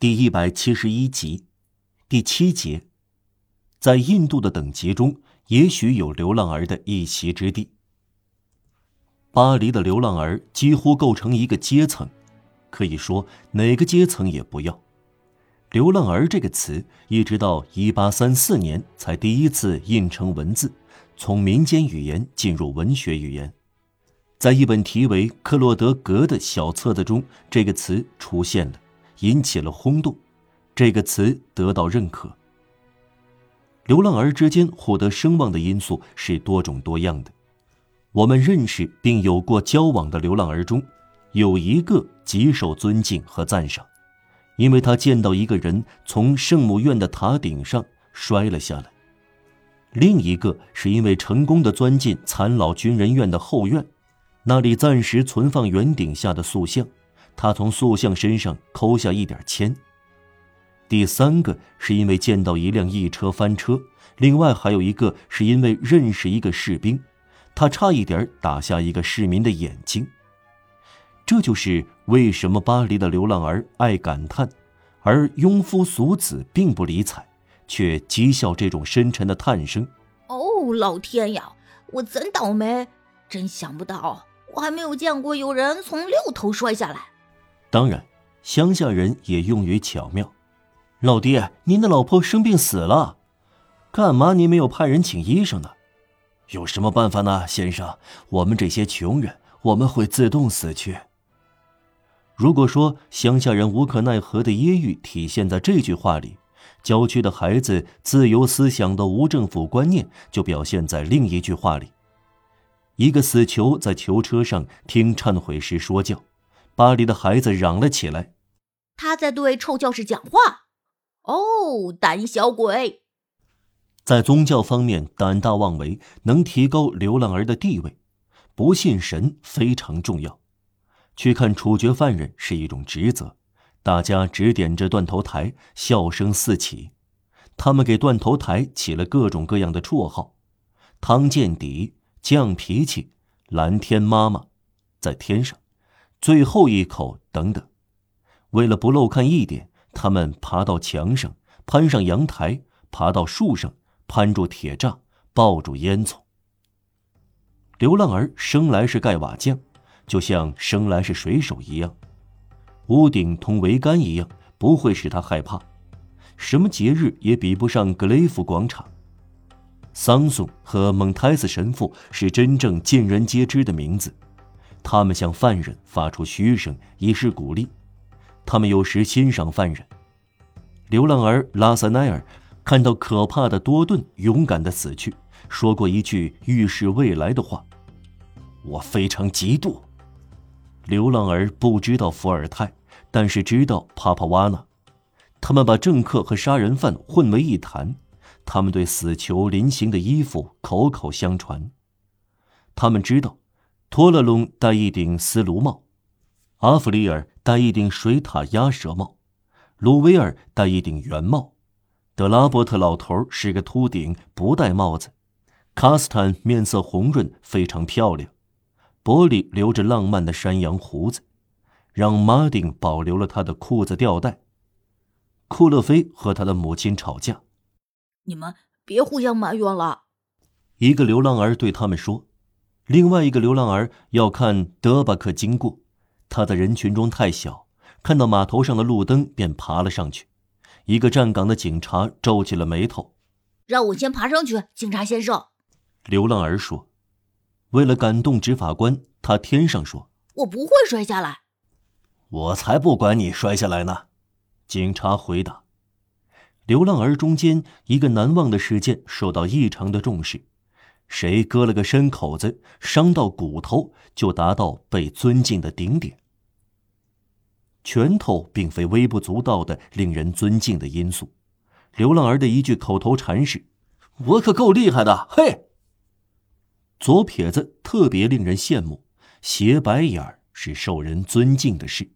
第一百七十一集，第七节，在印度的等级中，也许有流浪儿的一席之地。巴黎的流浪儿几乎构成一个阶层，可以说哪个阶层也不要。流浪儿这个词，一直到一八三四年才第一次印成文字，从民间语言进入文学语言。在一本题为《克洛德格》的小册子中，这个词出现了。引起了轰动，这个词得到认可。流浪儿之间获得声望的因素是多种多样的。我们认识并有过交往的流浪儿中，有一个极受尊敬和赞赏，因为他见到一个人从圣母院的塔顶上摔了下来；另一个是因为成功的钻进残老军人院的后院，那里暂时存放圆顶下的塑像。他从塑像身上抠下一点铅。第三个是因为见到一辆一车翻车，另外还有一个是因为认识一个士兵，他差一点打下一个市民的眼睛。这就是为什么巴黎的流浪儿爱感叹，而庸夫俗子并不理睬，却讥笑这种深沉的叹声。哦，老天呀，我真倒霉！真想不到，我还没有见过有人从六头摔下来。当然，乡下人也用语巧妙。老爹，您的老婆生病死了，干嘛您没有派人请医生呢？有什么办法呢，先生？我们这些穷人，我们会自动死去。如果说乡下人无可奈何的揶揄体现在这句话里，郊区的孩子自由思想的无政府观念就表现在另一句话里。一个死囚在囚车上听忏悔时说教。巴黎的孩子嚷了起来：“他在对臭教士讲话！哦，胆小鬼！”在宗教方面胆大妄为，能提高流浪儿的地位；不信神非常重要。去看处决犯人是一种职责。大家指点着断头台，笑声四起。他们给断头台起了各种各样的绰号：汤见底、犟脾气、蓝天妈妈，在天上。最后一口，等等。为了不漏看一点，他们爬到墙上，攀上阳台，爬到树上，攀住铁栅，抱住烟囱。流浪儿生来是盖瓦匠，就像生来是水手一样，屋顶同桅杆一样，不会使他害怕。什么节日也比不上格雷夫广场。桑松和蒙泰斯神父是真正尽人皆知的名字。他们向犯人发出嘘声，以示鼓励。他们有时欣赏犯人。流浪儿拉塞奈尔看到可怕的多顿勇敢的死去，说过一句预示未来的话：“我非常嫉妒。”流浪儿不知道伏尔泰，但是知道帕帕瓦纳。他们把政客和杀人犯混为一谈。他们对死囚临行的衣服口口相传。他们知道。托勒隆戴一顶丝卢帽，阿弗里尔戴一顶水獭鸭舌帽，鲁威尔戴一顶圆帽，德拉伯特老头是个秃顶，不戴帽子。卡斯坦面色红润，非常漂亮。伯里留着浪漫的山羊胡子，让马丁保留了他的裤子吊带。库勒菲和他的母亲吵架，你们别互相埋怨了。一个流浪儿对他们说。另外一个流浪儿要看德巴克经过，他在人群中太小，看到码头上的路灯便爬了上去。一个站岗的警察皱起了眉头：“让我先爬上去，警察先生。”流浪儿说：“为了感动执法官，他天上说：‘我不会摔下来。’我才不管你摔下来呢。”警察回答。流浪儿中间一个难忘的事件受到异常的重视。谁割了个深口子，伤到骨头，就达到被尊敬的顶点。拳头并非微不足道的令人尊敬的因素。流浪儿的一句口头禅是：“我可够厉害的，嘿！”左撇子特别令人羡慕，斜白眼儿是受人尊敬的事。